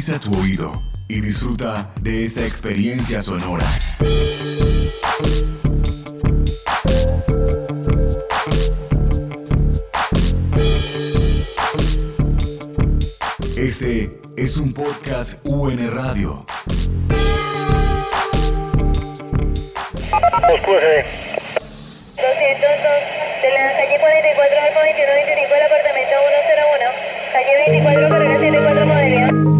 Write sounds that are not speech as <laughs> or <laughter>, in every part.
Agudiza tu oído y disfruta de esta experiencia sonora. Este es un podcast UN Radio. de la calle 44 al 2125 del apartamento 101, calle 24 carrera 74 modelo.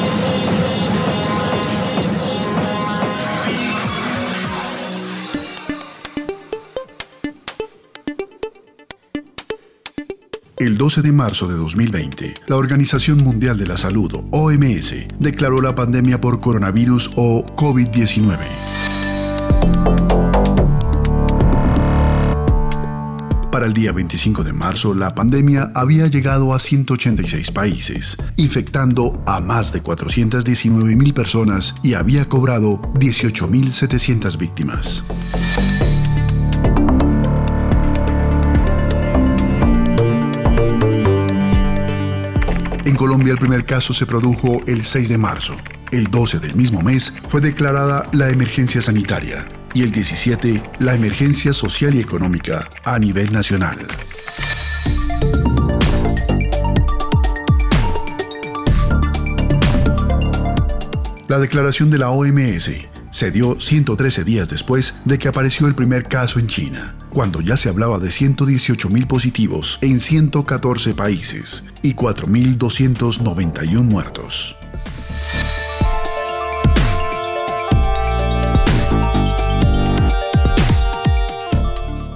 El 12 de marzo de 2020, la Organización Mundial de la Salud, OMS, declaró la pandemia por coronavirus o COVID-19. Para el día 25 de marzo, la pandemia había llegado a 186 países, infectando a más de 419.000 personas y había cobrado 18.700 víctimas. En Colombia el primer caso se produjo el 6 de marzo. El 12 del mismo mes fue declarada la emergencia sanitaria y el 17 la emergencia social y económica a nivel nacional. La declaración de la OMS se dio 113 días después de que apareció el primer caso en China, cuando ya se hablaba de 118.000 positivos en 114 países y 4.291 muertos.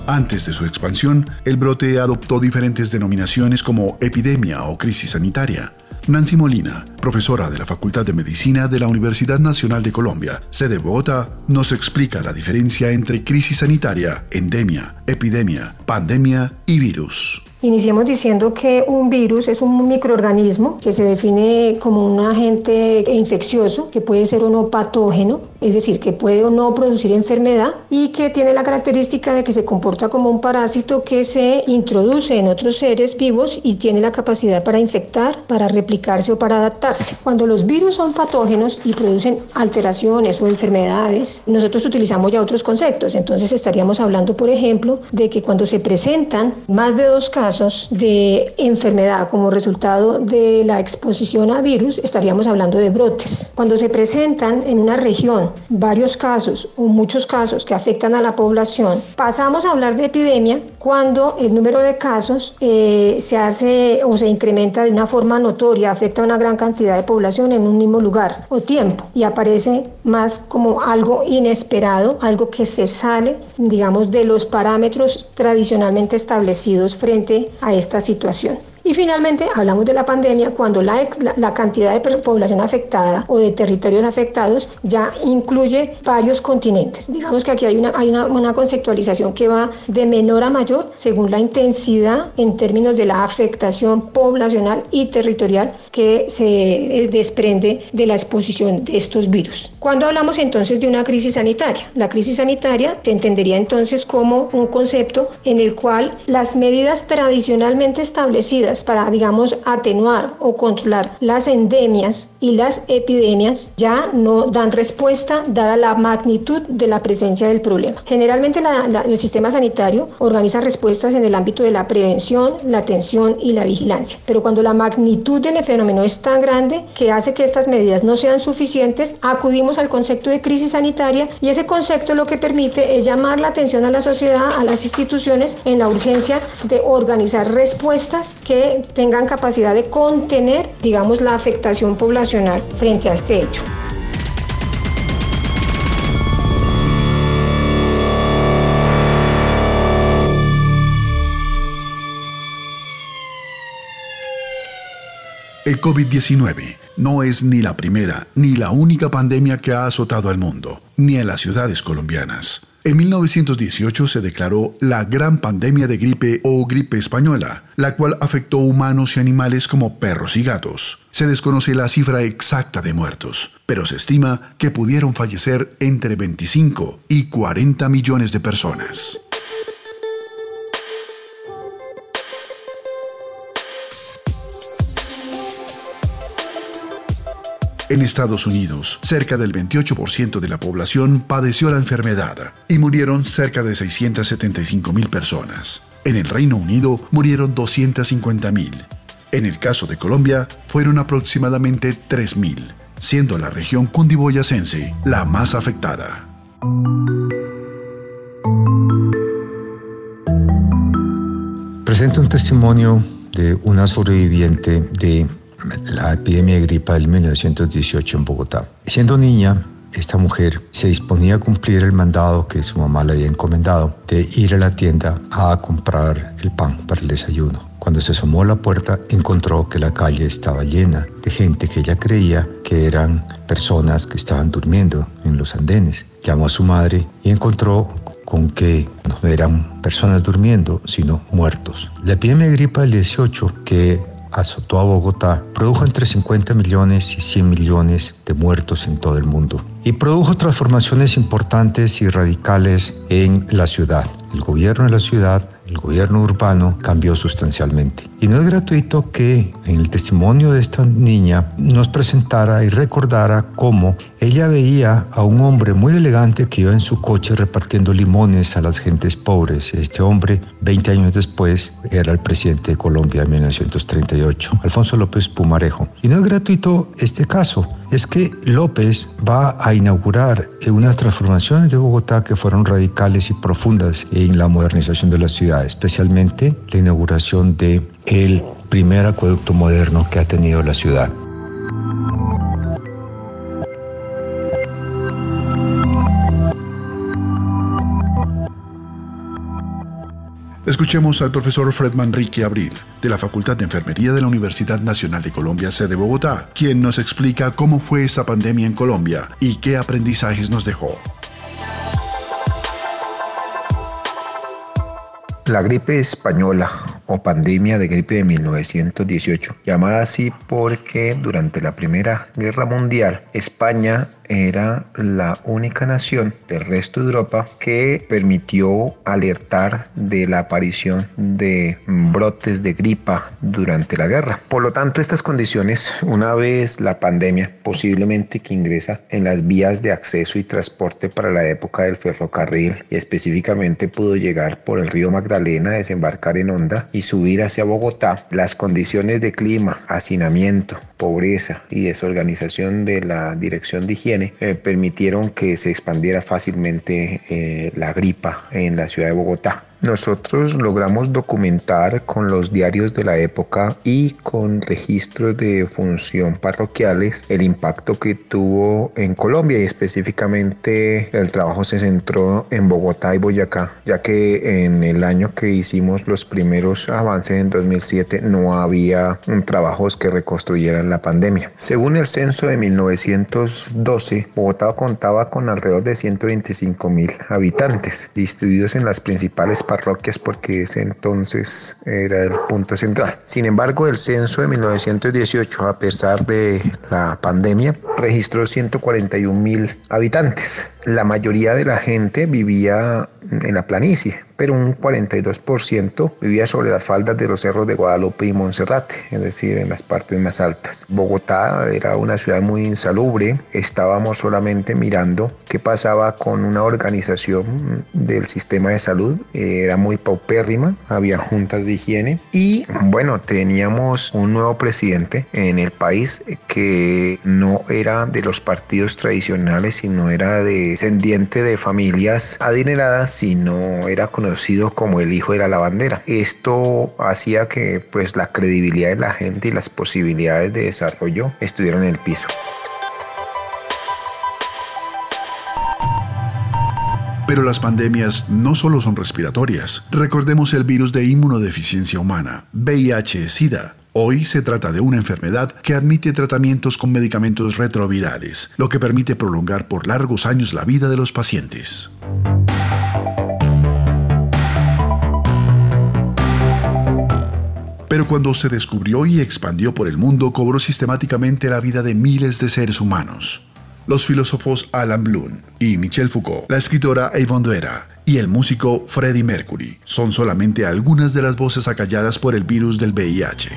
Antes de su expansión, el brote adoptó diferentes denominaciones como epidemia o crisis sanitaria, Nancy Molina, profesora de la Facultad de Medicina de la Universidad Nacional de Colombia, sede Bogotá, nos explica la diferencia entre crisis sanitaria, endemia, epidemia, pandemia y virus. Iniciemos diciendo que un virus es un microorganismo que se define como un agente infeccioso que puede ser o no patógeno, es decir, que puede o no producir enfermedad y que tiene la característica de que se comporta como un parásito que se introduce en otros seres vivos y tiene la capacidad para infectar, para replicarse o para adaptarse. Cuando los virus son patógenos y producen alteraciones o enfermedades, nosotros utilizamos ya otros conceptos. Entonces estaríamos hablando, por ejemplo, de que cuando se presentan más de dos casos, de enfermedad como resultado de la exposición a virus, estaríamos hablando de brotes. Cuando se presentan en una región varios casos o muchos casos que afectan a la población, pasamos a hablar de epidemia cuando el número de casos eh, se hace o se incrementa de una forma notoria, afecta a una gran cantidad de población en un mismo lugar o tiempo y aparece más como algo inesperado, algo que se sale, digamos, de los parámetros tradicionalmente establecidos frente a esta situación. Y finalmente hablamos de la pandemia cuando la, la, cantidad de población afectada o de territorios afectados ya incluye varios continentes. Digamos que aquí hay una, hay una, una conceptualización que va de menor a mayor según la intensidad en términos de la afectación poblacional y territorial que se desprende de la exposición de estos virus. Cuando hablamos entonces de una crisis sanitaria, la crisis sanitaria se entendería entonces como un concepto en el cual las medidas tradicionalmente establecidas para, digamos, atenuar o controlar las endemias y las epidemias ya no dan respuesta dada la magnitud de la presencia del problema. Generalmente el sistema sanitario organiza respuestas en el ámbito de la prevención, la atención y la vigilancia, pero cuando la magnitud del fenómeno es tan grande que hace que estas medidas no sean suficientes, acudimos al concepto de crisis sanitaria y ese concepto lo que permite es llamar la atención a la sociedad, a las instituciones en la urgencia de organizar respuestas que tengan capacidad de contener, digamos, la afectación poblacional frente a este hecho. El COVID-19 no es ni la primera ni la única pandemia que ha azotado al mundo, ni a las ciudades colombianas. En 1918 se declaró la Gran Pandemia de Gripe o Gripe Española, la cual afectó humanos y animales como perros y gatos. Se desconoce la cifra exacta de muertos, pero se estima que pudieron fallecer entre 25 y 40 millones de personas. En Estados Unidos, cerca del 28% de la población padeció la enfermedad y murieron cerca de 675 mil personas. En el Reino Unido murieron 250 mil. En el caso de Colombia, fueron aproximadamente 3 mil, siendo la región cundiboyacense la más afectada. Presento un testimonio de una sobreviviente de la epidemia de gripa del 1918 en Bogotá. Siendo niña, esta mujer se disponía a cumplir el mandado que su mamá le había encomendado de ir a la tienda a comprar el pan para el desayuno. Cuando se asomó a la puerta encontró que la calle estaba llena de gente que ella creía que eran personas que estaban durmiendo en los andenes. Llamó a su madre y encontró con que no eran personas durmiendo, sino muertos. La epidemia de gripa del 18, que azotó a Bogotá, produjo entre 50 millones y 100 millones de muertos en todo el mundo y produjo transformaciones importantes y radicales en la ciudad. El gobierno de la ciudad el gobierno urbano cambió sustancialmente. Y no es gratuito que en el testimonio de esta niña nos presentara y recordara cómo ella veía a un hombre muy elegante que iba en su coche repartiendo limones a las gentes pobres. Este hombre, 20 años después, era el presidente de Colombia en 1938, Alfonso López Pumarejo. Y no es gratuito este caso es que López va a inaugurar unas transformaciones de Bogotá que fueron radicales y profundas en la modernización de la ciudad, especialmente la inauguración de el primer acueducto moderno que ha tenido la ciudad. Escuchemos al profesor Fred Manrique Abril, de la Facultad de Enfermería de la Universidad Nacional de Colombia, sede Bogotá, quien nos explica cómo fue esa pandemia en Colombia y qué aprendizajes nos dejó. La gripe española o pandemia de gripe de 1918, llamada así porque durante la Primera Guerra Mundial España era la única nación del resto de Europa que permitió alertar de la aparición de brotes de gripa durante la guerra. Por lo tanto, estas condiciones, una vez la pandemia posiblemente que ingresa en las vías de acceso y transporte para la época del ferrocarril y específicamente pudo llegar por el río Magdalena, desembarcar en Honda y subir hacia Bogotá, las condiciones de clima, hacinamiento, pobreza y desorganización de la dirección de higiene eh, permitieron que se expandiera fácilmente eh, la gripa en la ciudad de Bogotá. Nosotros logramos documentar con los diarios de la época y con registros de función parroquiales el impacto que tuvo en Colombia y específicamente el trabajo se centró en Bogotá y Boyacá, ya que en el año que hicimos los primeros avances en 2007 no había trabajos que reconstruyeran la pandemia. Según el censo de 1912, Bogotá contaba con alrededor de 125 mil habitantes distribuidos en las principales parroquias porque ese entonces era el punto central. Sin embargo, el censo de 1918, a pesar de la pandemia, registró 141 mil habitantes. La mayoría de la gente vivía en la planicie, pero un 42% vivía sobre las faldas de los cerros de Guadalupe y Monserrate, es decir, en las partes más altas. Bogotá era una ciudad muy insalubre, estábamos solamente mirando qué pasaba con una organización del sistema de salud, era muy paupérrima, había juntas de higiene y bueno, teníamos un nuevo presidente en el país que no era de los partidos tradicionales, sino era descendiente de familias adineradas, sino era con conocido como el hijo de la lavandera. Esto hacía que pues la credibilidad de la gente y las posibilidades de desarrollo estuvieran en el piso. Pero las pandemias no solo son respiratorias. Recordemos el virus de inmunodeficiencia humana, VIH-Sida. Hoy se trata de una enfermedad que admite tratamientos con medicamentos retrovirales, lo que permite prolongar por largos años la vida de los pacientes. pero cuando se descubrió y expandió por el mundo cobró sistemáticamente la vida de miles de seres humanos. Los filósofos Alan Bloom y Michel Foucault, la escritora Yvonne Vera, y el músico Freddie Mercury son solamente algunas de las voces acalladas por el virus del VIH.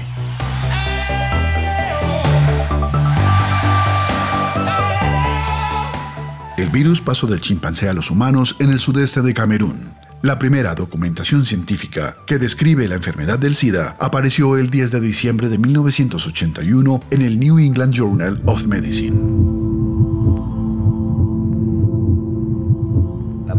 El virus pasó del chimpancé a los humanos en el sudeste de Camerún. La primera documentación científica que describe la enfermedad del SIDA apareció el 10 de diciembre de 1981 en el New England Journal of Medicine.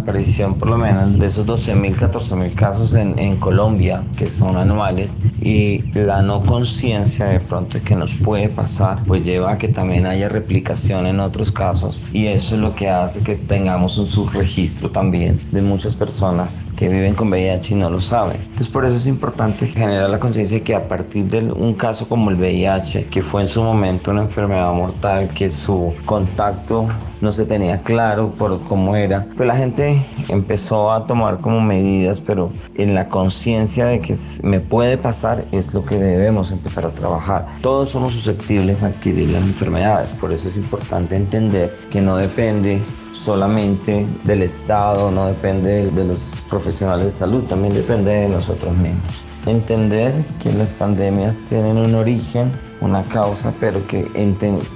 Aparición por lo menos de esos 12.000, 14.000 casos en, en, Colombia, que son anuales, y la no conciencia de pronto que nos puede pasar, pues lleva a que también haya replicación en otros casos, y eso es lo que hace que tengamos un subregistro también de muchas personas que viven con VIH y no lo saben. Entonces por eso es importante generar la conciencia de que a partir de un caso como el VIH, que fue en su momento una enfermedad mortal, que su contacto no se tenía claro por cómo era. Pues la gente empezó a tomar como medidas, pero en la conciencia de que me puede pasar es lo que debemos empezar a trabajar. Todos somos susceptibles a adquirir las enfermedades, por eso es importante entender que no depende solamente del Estado, no depende de los profesionales de salud, también depende de nosotros mismos. Entender que las pandemias tienen un origen una causa, pero que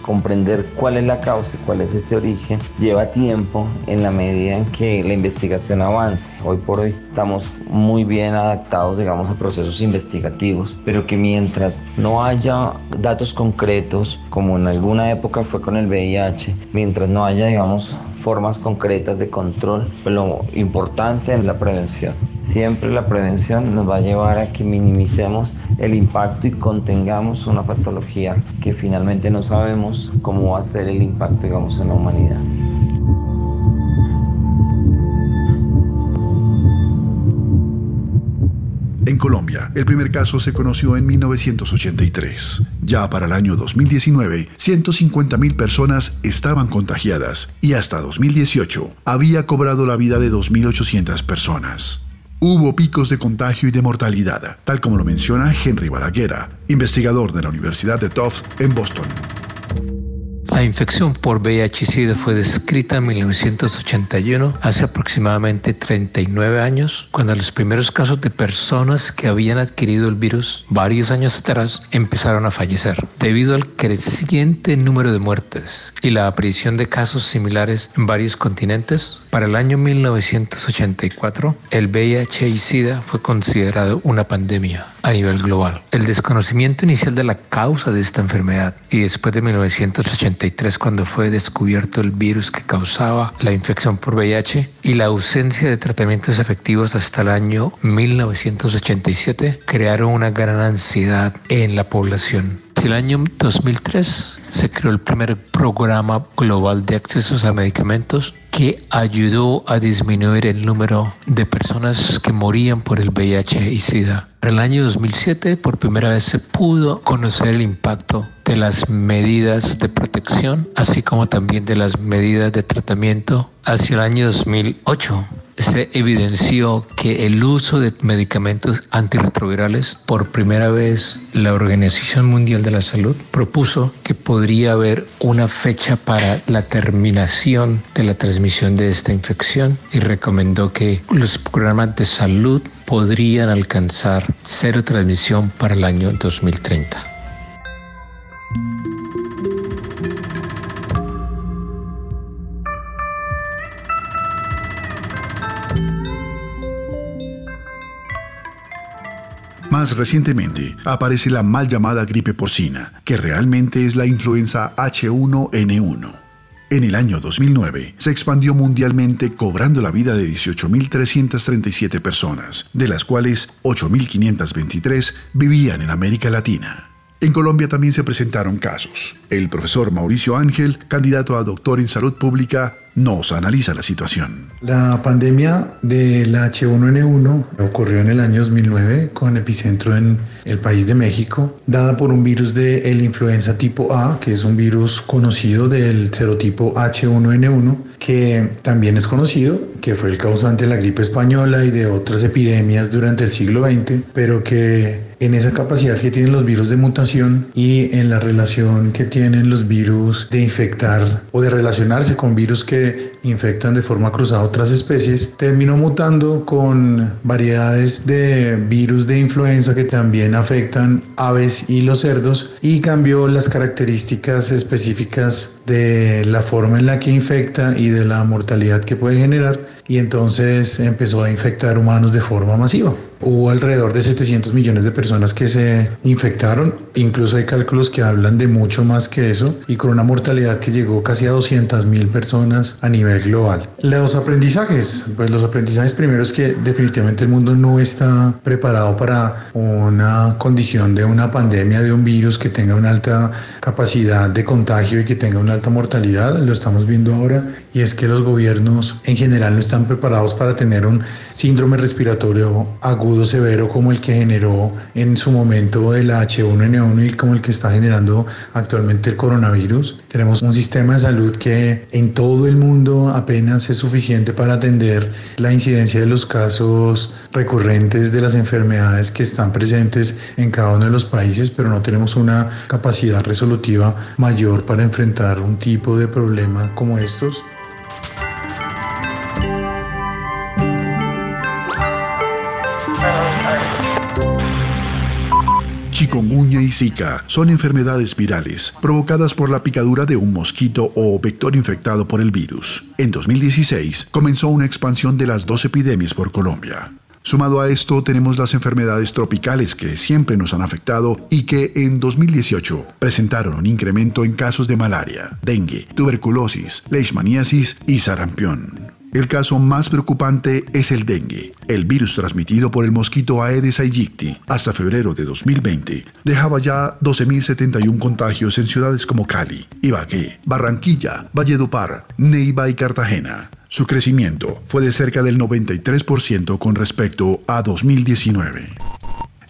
comprender cuál es la causa y cuál es ese origen lleva tiempo en la medida en que la investigación avance. Hoy por hoy estamos muy bien adaptados, digamos, a procesos investigativos, pero que mientras no haya datos concretos, como en alguna época fue con el VIH, mientras no haya, digamos, formas concretas de control, pues lo importante es la prevención. Siempre la prevención nos va a llevar a que minimicemos el impacto y contengamos una patología que finalmente no sabemos cómo va a ser el impacto, digamos, en la humanidad. En Colombia, el primer caso se conoció en 1983. Ya para el año 2019, 150.000 personas estaban contagiadas y hasta 2018 había cobrado la vida de 2.800 personas. Hubo picos de contagio y de mortalidad, tal como lo menciona Henry Balaguera, investigador de la Universidad de Tufts en Boston. La infección por VIH-Sida fue descrita en 1981, hace aproximadamente 39 años, cuando los primeros casos de personas que habían adquirido el virus varios años atrás empezaron a fallecer. Debido al creciente número de muertes y la aparición de casos similares en varios continentes, para el año 1984 el VIH y SIDA fue considerado una pandemia a nivel global. El desconocimiento inicial de la causa de esta enfermedad y después de 1983 cuando fue descubierto el virus que causaba la infección por VIH y la ausencia de tratamientos efectivos hasta el año 1987 crearon una gran ansiedad en la población. En el año 2003 se creó el primer programa global de accesos a medicamentos que ayudó a disminuir el número de personas que morían por el VIH y SIDA. En el año 2007 por primera vez se pudo conocer el impacto de las medidas de protección, así como también de las medidas de tratamiento hacia el año 2008 se evidenció que el uso de medicamentos antirretrovirales, por primera vez la Organización Mundial de la Salud propuso que podría haber una fecha para la terminación de la transmisión de esta infección y recomendó que los programas de salud podrían alcanzar cero transmisión para el año 2030. Más recientemente aparece la mal llamada gripe porcina, que realmente es la influenza H1N1. En el año 2009 se expandió mundialmente cobrando la vida de 18.337 personas, de las cuales 8.523 vivían en América Latina. En Colombia también se presentaron casos. El profesor Mauricio Ángel, candidato a doctor en salud pública, nos analiza la situación. La pandemia del H1N1 ocurrió en el año 2009 con epicentro en el país de México, dada por un virus de el influenza tipo A, que es un virus conocido del serotipo H1N1, que también es conocido, que fue el causante de la gripe española y de otras epidemias durante el siglo XX, pero que en esa capacidad que tienen los virus de mutación y en la relación que tienen los virus de infectar o de relacionarse con virus que infectan de forma cruzada otras especies, terminó mutando con variedades de virus de influenza que también afectan aves y los cerdos y cambió las características específicas de la forma en la que infecta y de la mortalidad que puede generar y entonces empezó a infectar humanos de forma masiva. Hubo alrededor de 700 millones de personas que se infectaron, incluso hay cálculos que hablan de mucho más que eso y con una mortalidad que llegó casi a 200 mil personas a nivel global. Los aprendizajes, pues los aprendizajes primero es que definitivamente el mundo no está preparado para una condición de una pandemia de un virus que tenga una alta capacidad de contagio y que tenga una alta mortalidad, lo estamos viendo ahora, y es que los gobiernos en general no están preparados para tener un síndrome respiratorio agudo severo como el que generó en su momento el H1N1 y como el que está generando actualmente el coronavirus. Tenemos un sistema de salud que en todo el mundo apenas es suficiente para atender la incidencia de los casos recurrentes de las enfermedades que están presentes en cada uno de los países, pero no tenemos una capacidad resolutiva mayor para enfrentar un tipo de problema como estos. Chikungunya y Zika son enfermedades virales provocadas por la picadura de un mosquito o vector infectado por el virus. En 2016 comenzó una expansión de las dos epidemias por Colombia. Sumado a esto tenemos las enfermedades tropicales que siempre nos han afectado y que en 2018 presentaron un incremento en casos de malaria, dengue, tuberculosis, leishmaniasis y sarampión. El caso más preocupante es el dengue. El virus transmitido por el mosquito Aedes aegypti hasta febrero de 2020 dejaba ya 12.071 contagios en ciudades como Cali, Ibagué, Barranquilla, Valledupar, Neiva y Cartagena. Su crecimiento fue de cerca del 93% con respecto a 2019.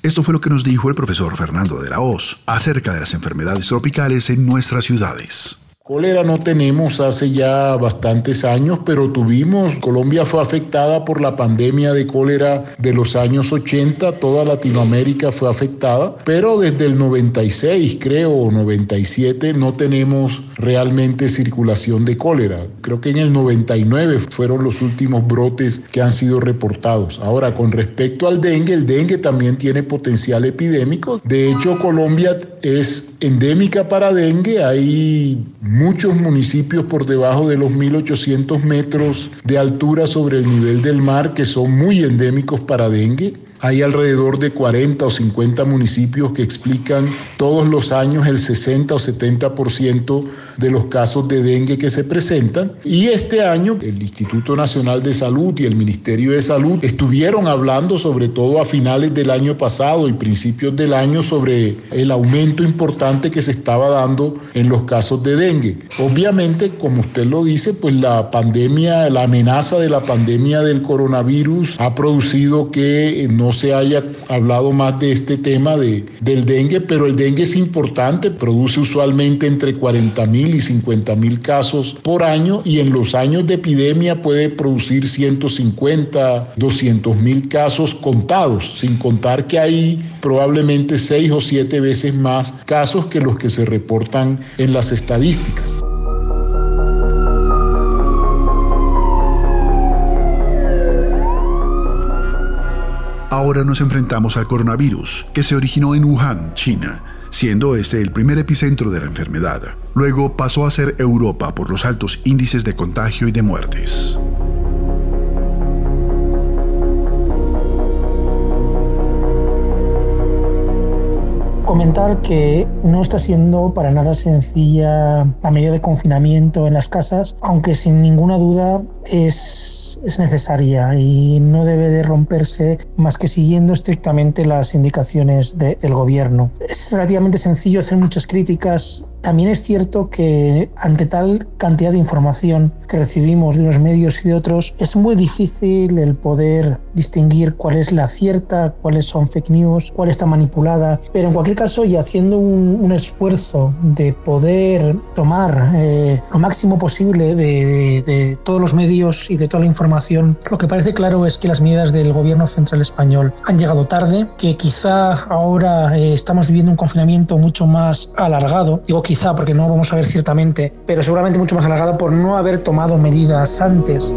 Esto fue lo que nos dijo el profesor Fernando de la Hoz acerca de las enfermedades tropicales en nuestras ciudades. Cólera no tenemos hace ya bastantes años, pero tuvimos, Colombia fue afectada por la pandemia de cólera de los años 80, toda Latinoamérica fue afectada, pero desde el 96, creo, 97, no tenemos realmente circulación de cólera. Creo que en el 99 fueron los últimos brotes que han sido reportados. Ahora, con respecto al dengue, el dengue también tiene potencial epidémico. De hecho, Colombia es endémica para dengue, hay muchos municipios por debajo de los 1.800 metros de altura sobre el nivel del mar que son muy endémicos para dengue. Hay alrededor de 40 o 50 municipios que explican todos los años el 60 o 70% de los casos de dengue que se presentan. Y este año el Instituto Nacional de Salud y el Ministerio de Salud estuvieron hablando, sobre todo a finales del año pasado y principios del año, sobre el aumento importante que se estaba dando en los casos de dengue. Obviamente, como usted lo dice, pues la pandemia, la amenaza de la pandemia del coronavirus ha producido que no se haya hablado más de este tema de, del dengue, pero el dengue es importante, produce usualmente entre 40 mil y 50 mil casos por año y en los años de epidemia puede producir 150, 200 mil casos contados, sin contar que hay probablemente seis o siete veces más casos que los que se reportan en las estadísticas. Ahora nos enfrentamos al coronavirus, que se originó en Wuhan, China, siendo este el primer epicentro de la enfermedad. Luego pasó a ser Europa por los altos índices de contagio y de muertes. Comentar que no está siendo para nada sencilla la medida de confinamiento en las casas, aunque sin ninguna duda es, es necesaria y no debe de romperse más que siguiendo estrictamente las indicaciones del gobierno. Es relativamente sencillo hacer muchas críticas También es cierto que ante tal cantidad de información que recibimos de unos medios y de otros, es muy difícil el poder distinguir cuál es la cierta, cuáles son fake news, cuál está manipulada. Pero en cualquier caso, y haciendo un, esfuerzo de poder tomar eh, lo máximo posible de, todos los medios y de toda la información, lo que parece claro es que las medidas del gobierno central español han llegado tarde, que quizá ahora eh, estamos viviendo un confinamiento mucho más alargado. Digo quizá porque no vamos a ver ciertamente, pero seguramente mucho más alargado por no haber tomado medidas antes.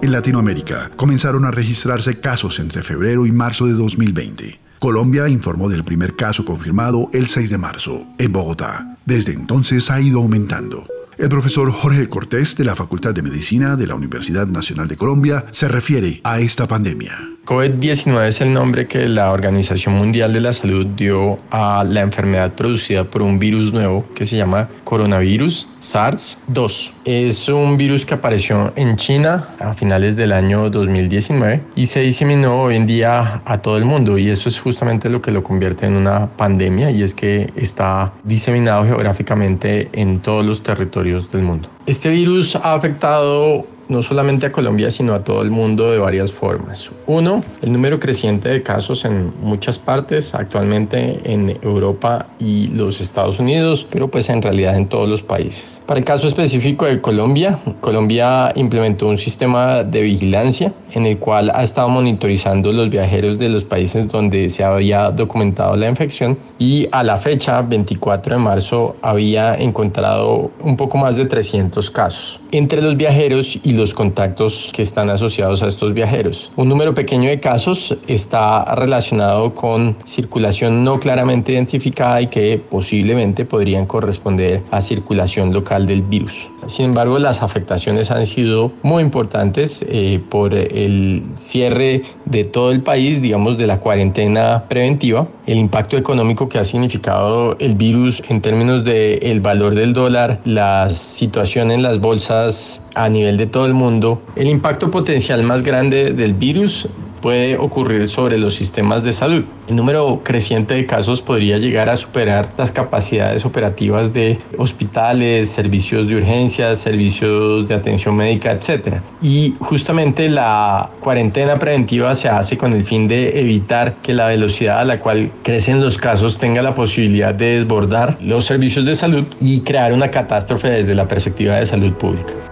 En Latinoamérica comenzaron a registrarse casos entre febrero y marzo de 2020. Colombia informó del primer caso confirmado el 6 de marzo, en Bogotá. Desde entonces ha ido aumentando. El profesor Jorge Cortés de la Facultad de Medicina de la Universidad Nacional de Colombia se refiere a esta pandemia. COVID-19 es el nombre que la Organización Mundial de la Salud dio a la enfermedad producida por un virus nuevo que se llama coronavirus SARS-2. Es un virus que apareció en China a finales del año 2019 y se diseminó hoy en día a todo el mundo y eso es justamente lo que lo convierte en una pandemia y es que está diseminado geográficamente en todos los territorios del mundo. Este virus ha afectado no solamente a Colombia, sino a todo el mundo de varias formas. Uno, el número creciente de casos en muchas partes, actualmente en Europa y los Estados Unidos, pero pues en realidad en todos los países. Para el caso específico de Colombia, Colombia implementó un sistema de vigilancia en el cual ha estado monitorizando los viajeros de los países donde se había documentado la infección y a la fecha, 24 de marzo, había encontrado un poco más de 300 casos entre los viajeros y los contactos que están asociados a estos viajeros. Un número pequeño de casos está relacionado con circulación no claramente identificada y que posiblemente podrían corresponder a circulación local del virus. Sin embargo, las afectaciones han sido muy importantes eh, por el cierre de todo el país, digamos, de la cuarentena preventiva, el impacto económico que ha significado el virus en términos del el valor del dólar, la situación en las bolsas a nivel de todo el mundo, el impacto potencial más grande del virus puede ocurrir sobre los sistemas de salud. El número creciente de casos podría llegar a superar las capacidades operativas de hospitales, servicios de urgencias, servicios de atención médica, etc. Y justamente la cuarentena preventiva se hace con el fin de evitar que la velocidad a la cual crecen los casos tenga la posibilidad de desbordar los servicios de salud y crear una catástrofe desde la perspectiva de salud pública.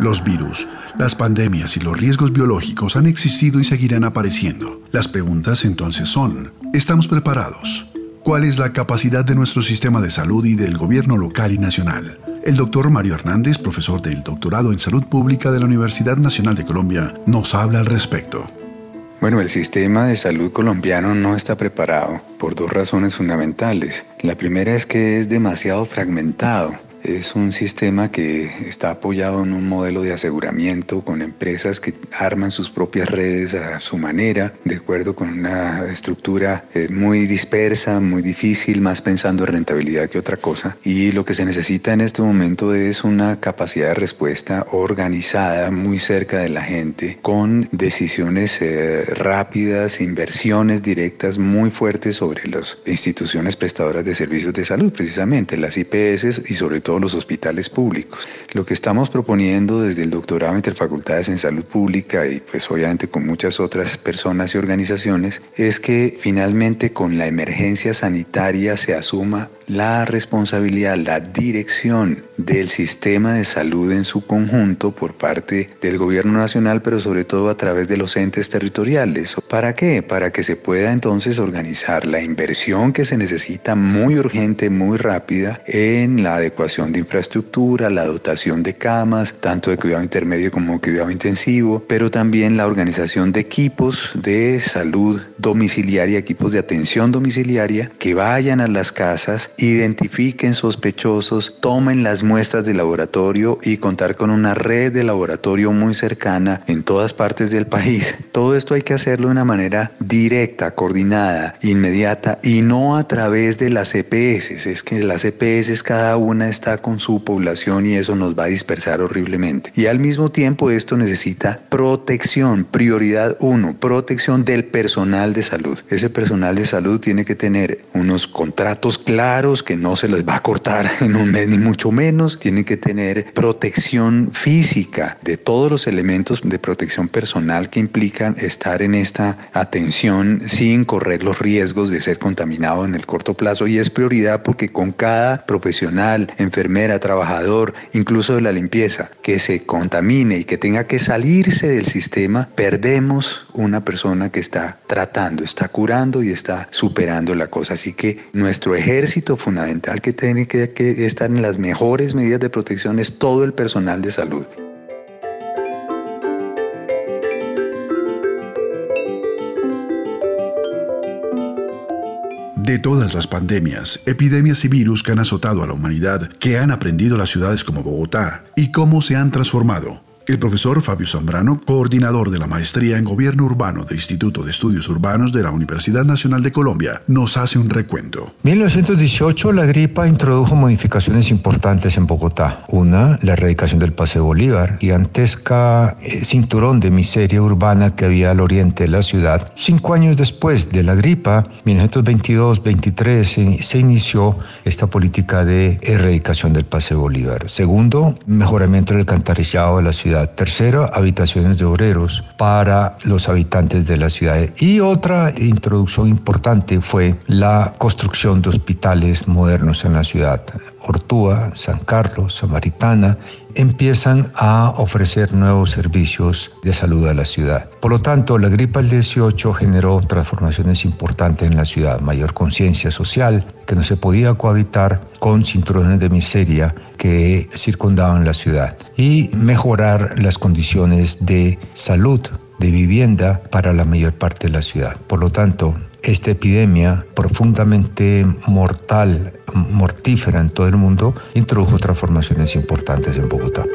Los virus, las pandemias y los riesgos biológicos han existido y seguirán apareciendo. Las preguntas entonces son, ¿estamos preparados? ¿Cuál es la capacidad de nuestro sistema de salud y del gobierno local y nacional? El doctor Mario Hernández, profesor del doctorado en salud pública de la Universidad Nacional de Colombia, nos habla al respecto. Bueno, el sistema de salud colombiano no está preparado por dos razones fundamentales. La primera es que es demasiado fragmentado. Es un sistema que está apoyado en un modelo de aseguramiento con empresas que arman sus propias redes a su manera, de acuerdo con una estructura eh, muy dispersa, muy difícil, más pensando en rentabilidad que otra cosa. Y lo que se necesita en este momento es una capacidad de respuesta organizada, muy cerca de la gente, con decisiones eh, rápidas, inversiones directas muy fuertes sobre las instituciones prestadoras de servicios de salud, precisamente las IPS y sobre todo los hospitales públicos. Lo que estamos proponiendo desde el doctorado Interfacultades en Salud Pública y pues obviamente con muchas otras personas y organizaciones es que finalmente con la emergencia sanitaria se asuma la responsabilidad, la dirección del sistema de salud en su conjunto por parte del gobierno nacional, pero sobre todo a través de los entes territoriales. ¿Para qué? Para que se pueda entonces organizar la inversión que se necesita muy urgente, muy rápida en la adecuación de infraestructura, la dotación de camas, tanto de cuidado intermedio como de cuidado intensivo, pero también la organización de equipos de salud domiciliaria, equipos de atención domiciliaria que vayan a las casas identifiquen sospechosos, tomen las muestras de laboratorio y contar con una red de laboratorio muy cercana en todas partes del país. Todo esto hay que hacerlo de una manera directa, coordinada, inmediata y no a través de las EPS. Es que las EPS cada una está con su población y eso nos va a dispersar horriblemente. Y al mismo tiempo esto necesita protección, prioridad uno, protección del personal de salud. Ese personal de salud tiene que tener unos contratos claros que no se les va a cortar <laughs> en un mes ni mucho menos. Tiene que tener protección física de todos los elementos de protección personal que implican estar en esta atención sin correr los riesgos de ser contaminado en el corto plazo. Y es prioridad porque con cada profesional, enfermera, trabajador, incluso de la limpieza, que se contamine y que tenga que salirse del sistema, perdemos una persona que está tratando, está curando y está superando la cosa. Así que nuestro ejército fundamental que tiene que, estar en las mejores medidas de protección es todo el personal de salud. De todas las pandemias, epidemias y virus que han azotado a la humanidad, que han aprendido las ciudades como Bogotá y cómo se han transformado, el profesor Fabio Zambrano, coordinador de la maestría en Gobierno Urbano del Instituto de Estudios Urbanos de la Universidad Nacional de Colombia, nos hace un recuento. 1918 la gripa introdujo modificaciones importantes en Bogotá. Una, la erradicación del Paseo Bolívar, gigantesca eh, cinturón de miseria urbana que había al oriente de la ciudad. Cinco años después de la gripa, 1922-23, se, inició esta política de erradicación del Paseo Bolívar. Segundo, mejoramiento del alcantarillado de la ciudad Tercero, habitaciones de obreros para los habitantes de la ciudad. Y otra introducción importante fue la construcción de hospitales modernos en la ciudad. Ortúa, San Carlos, Samaritana, empiezan a ofrecer nuevos servicios de salud a la ciudad. Por lo tanto, la gripe del 18 generó transformaciones importantes en la ciudad, mayor conciencia social, que no se podía cohabitar con cinturones de miseria que circundaban la ciudad, y mejorar las condiciones de salud, de vivienda para la mayor parte de la ciudad. Por lo tanto, esta epidemia profundamente mortal, mortífera en todo el mundo, introdujo transformaciones importantes en Bogotá.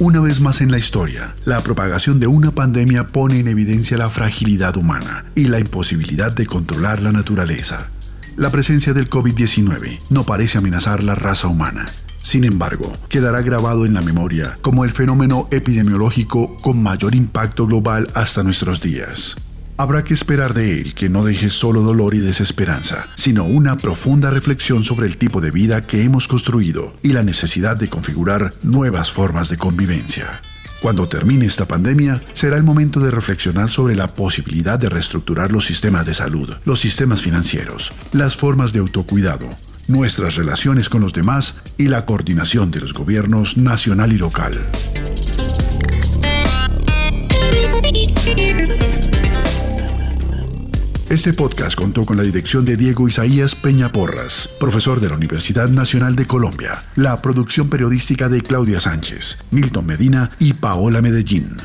Una vez más en la historia, la propagación de una pandemia pone en evidencia la fragilidad humana y la imposibilidad de controlar la naturaleza. La presencia del COVID-19 no parece amenazar la raza humana. Sin embargo, quedará grabado en la memoria como el fenómeno epidemiológico con mayor impacto global hasta nuestros días. Habrá que esperar de él que no deje solo dolor y desesperanza, sino una profunda reflexión sobre el tipo de vida que hemos construido y la necesidad de configurar nuevas formas de convivencia. Cuando termine esta pandemia, será el momento de reflexionar sobre la posibilidad de reestructurar los sistemas de salud, los sistemas financieros, las formas de autocuidado, nuestras relaciones con los demás y la coordinación de los gobiernos nacional y local. Este podcast contó con la dirección de Diego Isaías Peña Porras, profesor de la Universidad Nacional de Colombia, la producción periodística de Claudia Sánchez, Milton Medina y Paola Medellín,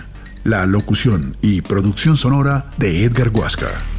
la locución y producción sonora de Edgar Huasca.